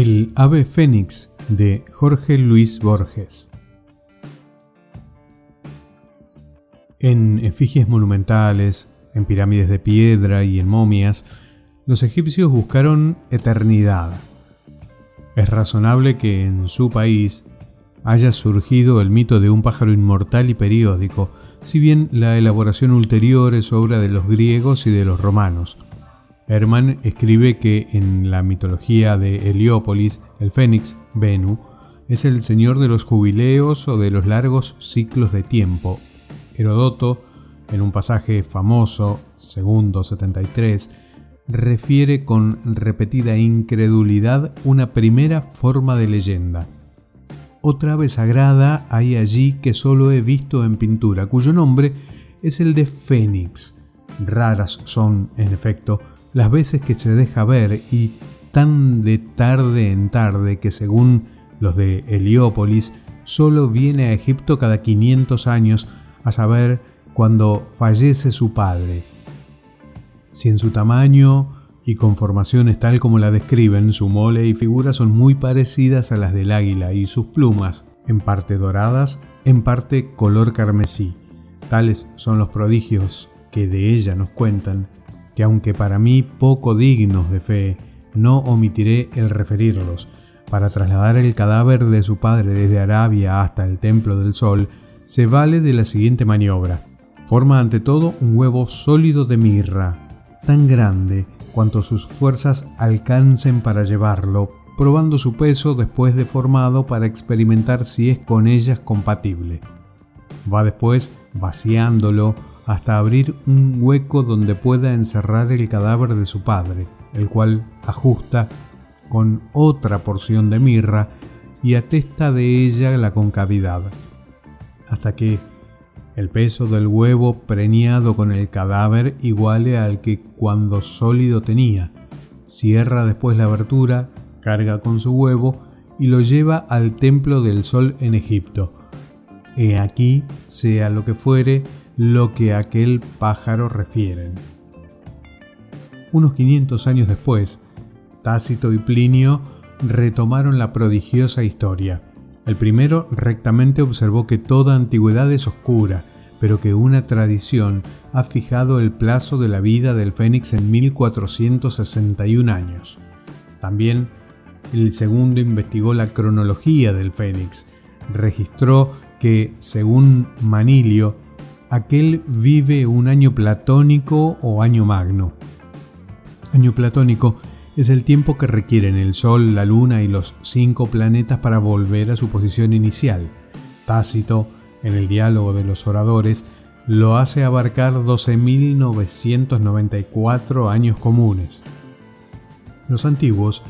El ave fénix de Jorge Luis Borges. En efigies monumentales, en pirámides de piedra y en momias, los egipcios buscaron eternidad. Es razonable que en su país haya surgido el mito de un pájaro inmortal y periódico, si bien la elaboración ulterior es obra de los griegos y de los romanos. Hermann escribe que en la mitología de Heliópolis, el fénix, Venu, es el señor de los jubileos o de los largos ciclos de tiempo. Herodoto, en un pasaje famoso, segundo 73, refiere con repetida incredulidad una primera forma de leyenda. Otra ave sagrada hay allí que solo he visto en pintura, cuyo nombre es el de Fénix. Raras son, en efecto, las veces que se deja ver y tan de tarde en tarde que según los de Heliópolis solo viene a Egipto cada 500 años a saber cuando fallece su padre. Si en su tamaño y conformaciones tal como la describen, su mole y figura son muy parecidas a las del águila y sus plumas, en parte doradas, en parte color carmesí. Tales son los prodigios que de ella nos cuentan que aunque para mí poco dignos de fe, no omitiré el referirlos. Para trasladar el cadáver de su padre desde Arabia hasta el Templo del Sol, se vale de la siguiente maniobra. Forma ante todo un huevo sólido de mirra, tan grande cuanto sus fuerzas alcancen para llevarlo, probando su peso después de formado para experimentar si es con ellas compatible. Va después vaciándolo hasta abrir un hueco donde pueda encerrar el cadáver de su padre, el cual ajusta con otra porción de mirra y atesta de ella la concavidad, hasta que el peso del huevo preñado con el cadáver iguale al que cuando sólido tenía. Cierra después la abertura, carga con su huevo y lo lleva al templo del sol en Egipto. He aquí, sea lo que fuere, lo que aquel pájaro refieren. Unos 500 años después, Tácito y Plinio retomaron la prodigiosa historia. El primero rectamente observó que toda antigüedad es oscura, pero que una tradición ha fijado el plazo de la vida del Fénix en 1461 años. También el segundo investigó la cronología del Fénix. Registró que, según Manilio, aquel vive un año platónico o año magno. Año platónico es el tiempo que requieren el Sol, la Luna y los cinco planetas para volver a su posición inicial. Tácito, en el diálogo de los oradores, lo hace abarcar 12.994 años comunes. Los antiguos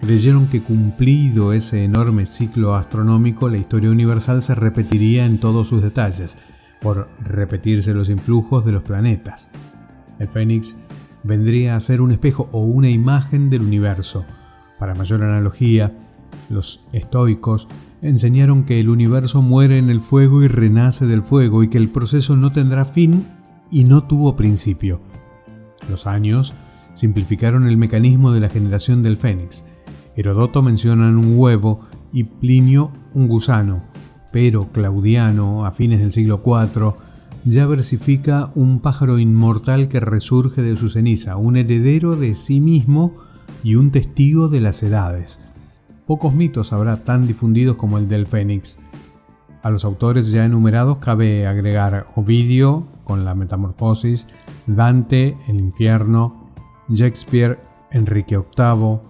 creyeron que cumplido ese enorme ciclo astronómico, la historia universal se repetiría en todos sus detalles, por repetirse los influjos de los planetas. El Fénix vendría a ser un espejo o una imagen del universo. Para mayor analogía, los estoicos enseñaron que el universo muere en el fuego y renace del fuego y que el proceso no tendrá fin y no tuvo principio. Los años simplificaron el mecanismo de la generación del Fénix. Herodoto menciona un huevo y Plinio un gusano, pero Claudiano, a fines del siglo IV, ya versifica un pájaro inmortal que resurge de su ceniza, un heredero de sí mismo y un testigo de las edades. Pocos mitos habrá tan difundidos como el del Fénix. A los autores ya enumerados cabe agregar Ovidio con la Metamorfosis, Dante, el infierno, Shakespeare, Enrique VIII,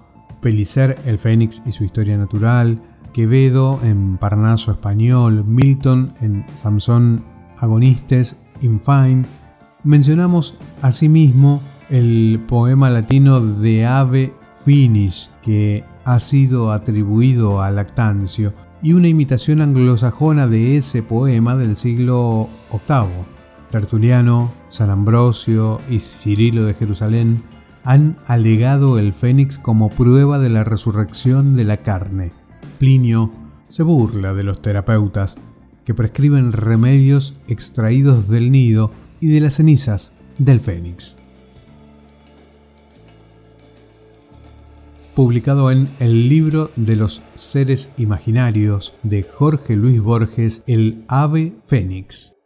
Pelicer, el Fénix y su historia natural, Quevedo en Parnaso Español, Milton en Samson Agonistes Infime. Mencionamos asimismo el poema latino de Ave Finis, que ha sido atribuido a Lactancio, y una imitación anglosajona de ese poema del siglo VIII. Tertuliano, San Ambrosio y Cirilo de Jerusalén han alegado el fénix como prueba de la resurrección de la carne. Plinio se burla de los terapeutas que prescriben remedios extraídos del nido y de las cenizas del fénix. publicado en El libro de los seres imaginarios de Jorge Luis Borges, El ave fénix.